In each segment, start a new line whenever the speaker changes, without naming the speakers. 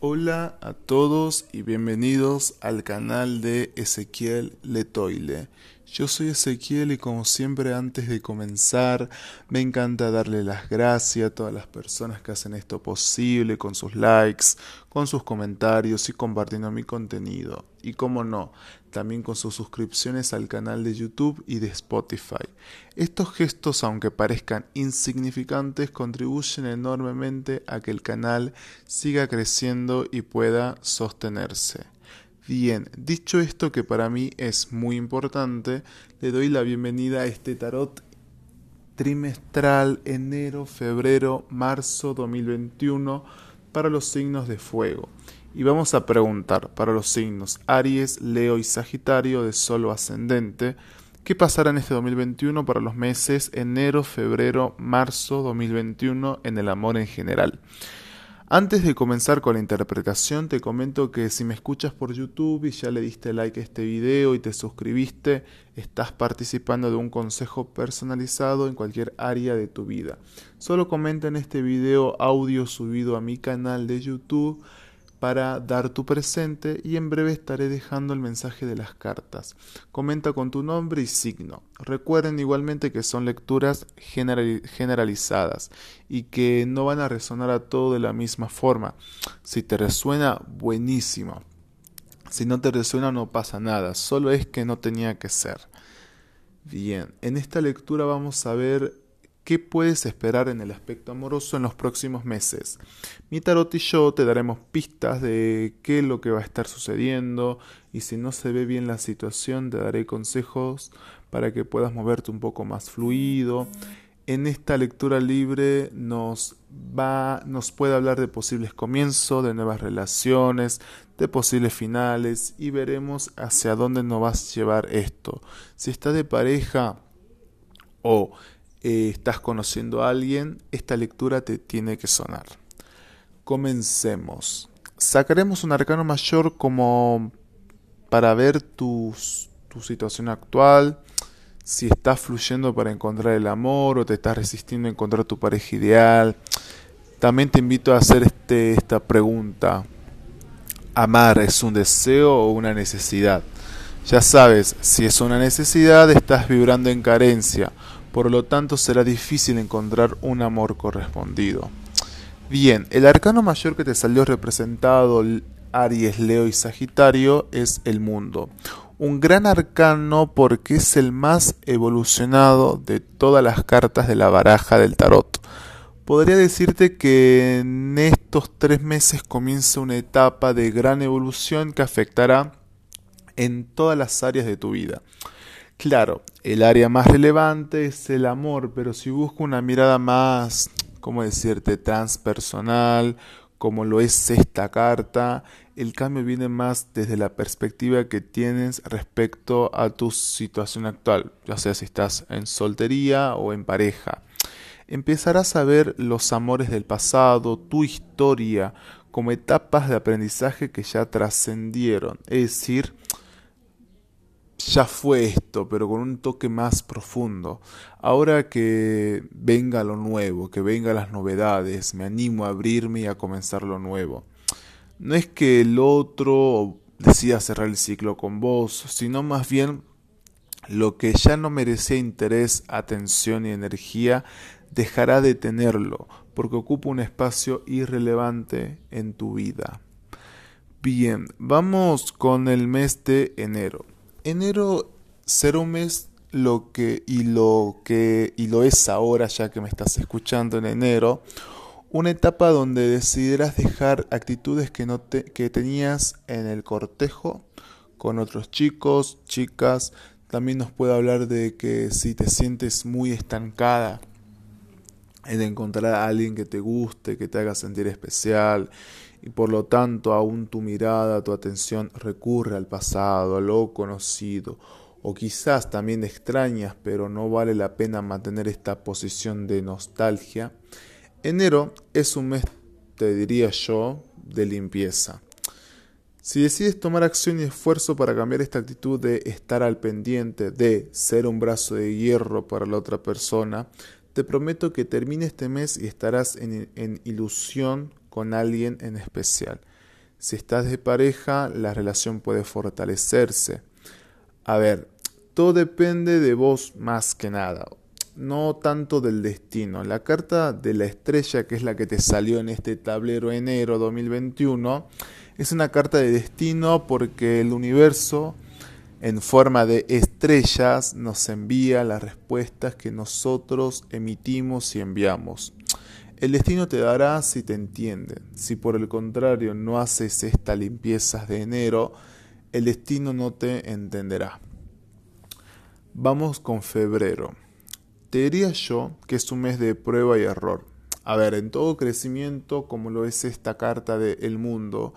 Hola a todos y bienvenidos al canal de Ezequiel Letoile. Yo soy Ezequiel y como siempre antes de comenzar me encanta darle las gracias a todas las personas que hacen esto posible con sus likes, con sus comentarios y compartiendo mi contenido. Y como no, también con sus suscripciones al canal de YouTube y de Spotify. Estos gestos, aunque parezcan insignificantes, contribuyen enormemente a que el canal siga creciendo y pueda sostenerse. Bien, dicho esto que para mí es muy importante, le doy la bienvenida a este tarot trimestral enero, febrero, marzo 2021 para los signos de fuego. Y vamos a preguntar para los signos Aries, Leo y Sagitario de solo ascendente, ¿qué pasará en este 2021 para los meses enero, febrero, marzo 2021 en el amor en general? Antes de comenzar con la interpretación, te comento que si me escuchas por YouTube y ya le diste like a este video y te suscribiste, estás participando de un consejo personalizado en cualquier área de tu vida. Solo comenta en este video audio subido a mi canal de YouTube para dar tu presente y en breve estaré dejando el mensaje de las cartas. Comenta con tu nombre y signo. Recuerden igualmente que son lecturas generalizadas y que no van a resonar a todo de la misma forma. Si te resuena, buenísimo. Si no te resuena, no pasa nada. Solo es que no tenía que ser. Bien, en esta lectura vamos a ver qué puedes esperar en el aspecto amoroso en los próximos meses. Mi tarot y yo te daremos pistas de qué es lo que va a estar sucediendo y si no se ve bien la situación te daré consejos para que puedas moverte un poco más fluido. En esta lectura libre nos va nos puede hablar de posibles comienzos, de nuevas relaciones, de posibles finales y veremos hacia dónde nos vas a llevar esto. Si estás de pareja o eh, estás conociendo a alguien, esta lectura te tiene que sonar. Comencemos. Sacaremos un arcano mayor como para ver tu, tu situación actual, si estás fluyendo para encontrar el amor o te estás resistiendo a encontrar tu pareja ideal. También te invito a hacer este, esta pregunta. ¿Amar es un deseo o una necesidad? Ya sabes, si es una necesidad estás vibrando en carencia por lo tanto será difícil encontrar un amor correspondido. Bien, el arcano mayor que te salió representado Aries, Leo y Sagitario es el mundo. Un gran arcano porque es el más evolucionado de todas las cartas de la baraja del tarot. Podría decirte que en estos tres meses comienza una etapa de gran evolución que afectará en todas las áreas de tu vida. Claro, el área más relevante es el amor, pero si busco una mirada más, ¿cómo decirte?, transpersonal, como lo es esta carta, el cambio viene más desde la perspectiva que tienes respecto a tu situación actual, ya sea si estás en soltería o en pareja. Empezarás a ver los amores del pasado, tu historia, como etapas de aprendizaje que ya trascendieron, es decir, ya fue esto, pero con un toque más profundo. Ahora que venga lo nuevo, que venga las novedades, me animo a abrirme y a comenzar lo nuevo. No es que el otro decida cerrar el ciclo con vos, sino más bien lo que ya no merecía interés, atención y energía dejará de tenerlo, porque ocupa un espacio irrelevante en tu vida. Bien, vamos con el mes de enero enero será un mes lo que y lo que y lo es ahora ya que me estás escuchando en enero una etapa donde decidirás dejar actitudes que no te, que tenías en el cortejo con otros chicos chicas. También nos puede hablar de que si te sientes muy estancada en encontrar a alguien que te guste que te haga sentir especial y por lo tanto aún tu mirada, tu atención recurre al pasado, a lo conocido, o quizás también extrañas, pero no vale la pena mantener esta posición de nostalgia, enero es un mes, te diría yo, de limpieza. Si decides tomar acción y esfuerzo para cambiar esta actitud de estar al pendiente, de ser un brazo de hierro para la otra persona, te prometo que termine este mes y estarás en, en ilusión con alguien en especial. Si estás de pareja, la relación puede fortalecerse. A ver, todo depende de vos más que nada, no tanto del destino. La carta de la estrella, que es la que te salió en este tablero enero 2021, es una carta de destino porque el universo en forma de estrellas nos envía las respuestas que nosotros emitimos y enviamos. El destino te dará si te entiende. Si por el contrario no haces esta limpieza de enero, el destino no te entenderá. Vamos con febrero. Te diría yo que es un mes de prueba y error. A ver, en todo crecimiento, como lo es esta carta de El Mundo,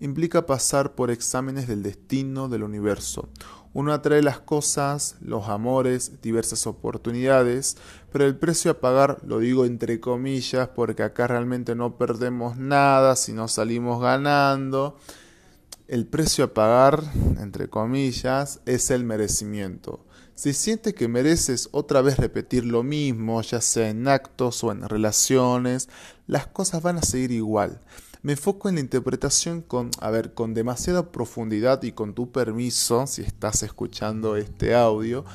implica pasar por exámenes del destino del universo. Uno atrae las cosas, los amores, diversas oportunidades, pero el precio a pagar, lo digo entre comillas, porque acá realmente no perdemos nada si no salimos ganando. El precio a pagar, entre comillas, es el merecimiento. Si sientes que mereces otra vez repetir lo mismo, ya sea en actos o en relaciones, las cosas van a seguir igual me enfoco en la interpretación con, a ver, con demasiada profundidad y con tu permiso, si estás escuchando este audio,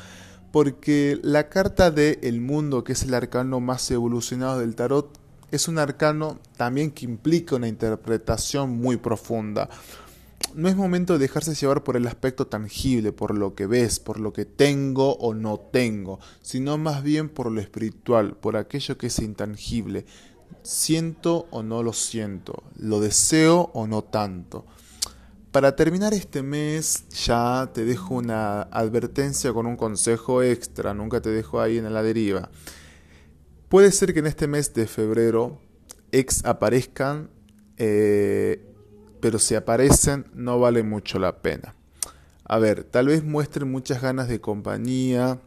porque la carta de El Mundo, que es el arcano más evolucionado del tarot, es un arcano también que implica una interpretación muy profunda. No es momento de dejarse llevar por el aspecto tangible, por lo que ves, por lo que tengo o no tengo, sino más bien por lo espiritual, por aquello que es intangible, siento o no lo siento, lo deseo o no tanto. Para terminar este mes ya te dejo una advertencia con un consejo extra, nunca te dejo ahí en la deriva. Puede ser que en este mes de febrero ex aparezcan, eh, pero si aparecen no vale mucho la pena. A ver, tal vez muestren muchas ganas de compañía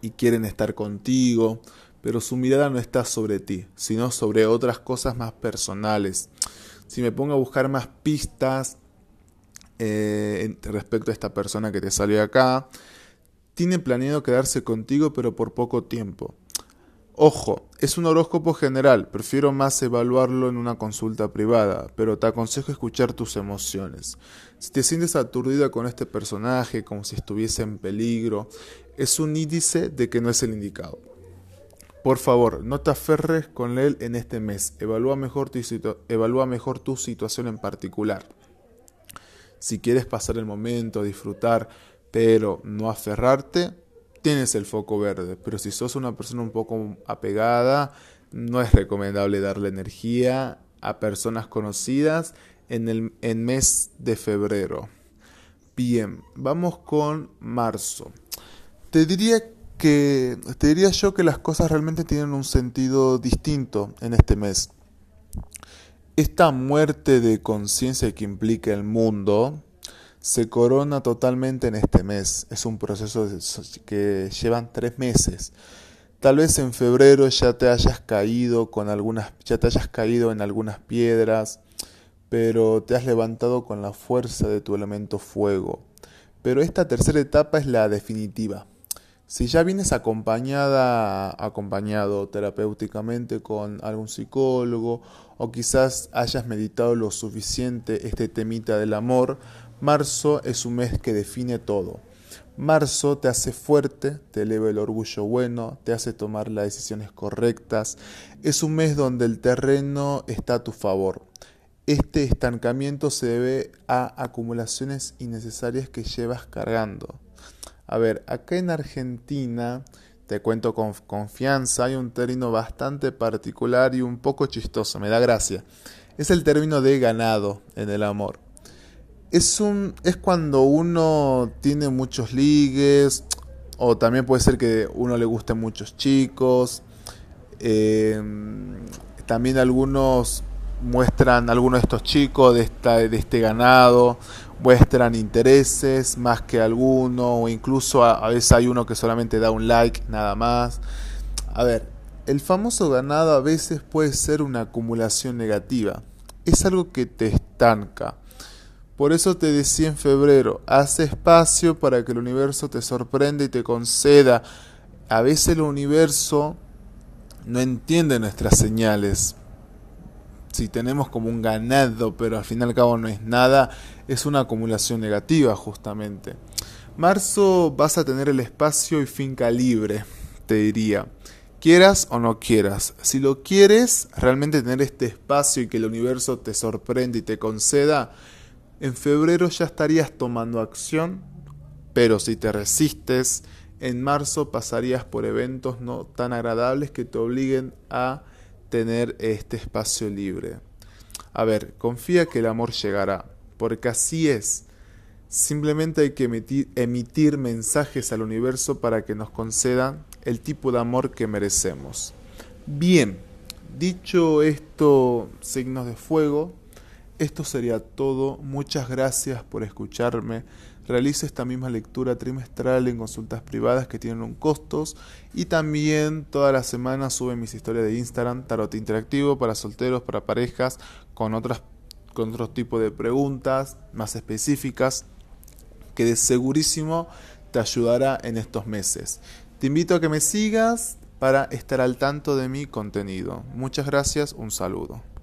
y quieren estar contigo, pero su mirada no está sobre ti, sino sobre otras cosas más personales. Si me pongo a buscar más pistas eh, respecto a esta persona que te salió acá, tiene planeado quedarse contigo pero por poco tiempo. Ojo, es un horóscopo general, prefiero más evaluarlo en una consulta privada, pero te aconsejo escuchar tus emociones. Si te sientes aturdida con este personaje, como si estuviese en peligro, es un índice de que no es el indicado. Por favor, no te aferres con él en este mes. Evalúa mejor, tu situación en particular. Si quieres pasar el momento, disfrutar, pero no aferrarte, tienes el foco verde. Pero si sos una persona un poco apegada, no es recomendable darle energía a personas conocidas en el mes de febrero. Bien, vamos con marzo. Te diría que te diría yo que las cosas realmente tienen un sentido distinto en este mes. Esta muerte de conciencia que implica el mundo se corona totalmente en este mes. Es un proceso que llevan tres meses. Tal vez en febrero ya te hayas caído con algunas, ya te hayas caído en algunas piedras, pero te has levantado con la fuerza de tu elemento fuego. Pero esta tercera etapa es la definitiva si ya vienes acompañada, acompañado terapéuticamente con algún psicólogo o quizás hayas meditado lo suficiente este temita del amor, marzo es un mes que define todo. Marzo te hace fuerte, te eleva el orgullo bueno, te hace tomar las decisiones correctas. Es un mes donde el terreno está a tu favor. Este estancamiento se debe a acumulaciones innecesarias que llevas cargando. A ver, acá en Argentina, te cuento con confianza, hay un término bastante particular y un poco chistoso, me da gracia. Es el término de ganado en el amor. Es, un, es cuando uno tiene muchos ligues, o también puede ser que uno le gusten muchos chicos. Em, también algunos muestran, algunos de estos chicos de, esta, de este ganado, muestran intereses más que alguno o incluso a, veces hay uno que solamente da un like nada más. A ver, el famoso ganado a veces puede ser una acumulación negativa. Es algo que te estanca. Por eso te decía en febrero, haz espacio para que el universo te sorprenda y te conceda. A veces el universo no entiende nuestras señales. Si tenemos como un ganado, pero al fin y al cabo no es nada, es una acumulación negativa justamente. Marzo vas a tener el espacio y finca libre, te diría. Quieras o no quieras. Si lo quieres, realmente tener este espacio y que el universo te sorprenda y te conceda, en febrero ya estarías tomando acción, pero si te resistes, en marzo pasarías por eventos no tan agradables que te obliguen a tener este espacio libre. A ver, confía que el amor llegará, porque así es. Simplemente hay que emitir, mensajes al universo para que nos concedan el tipo de amor que merecemos. Bien, dicho esto, signos de fuego, esto sería todo. Muchas gracias por escucharme. Realizo esta misma lectura trimestral en consultas privadas que tienen un costos y también toda la semana sube mis historias de Instagram, tarot interactivo para solteros, para parejas, con otras con otro tipo de preguntas más específicas que de segurísimo te ayudará en estos meses. Te invito a que me sigas para estar al tanto de mi contenido. Muchas gracias, un saludo.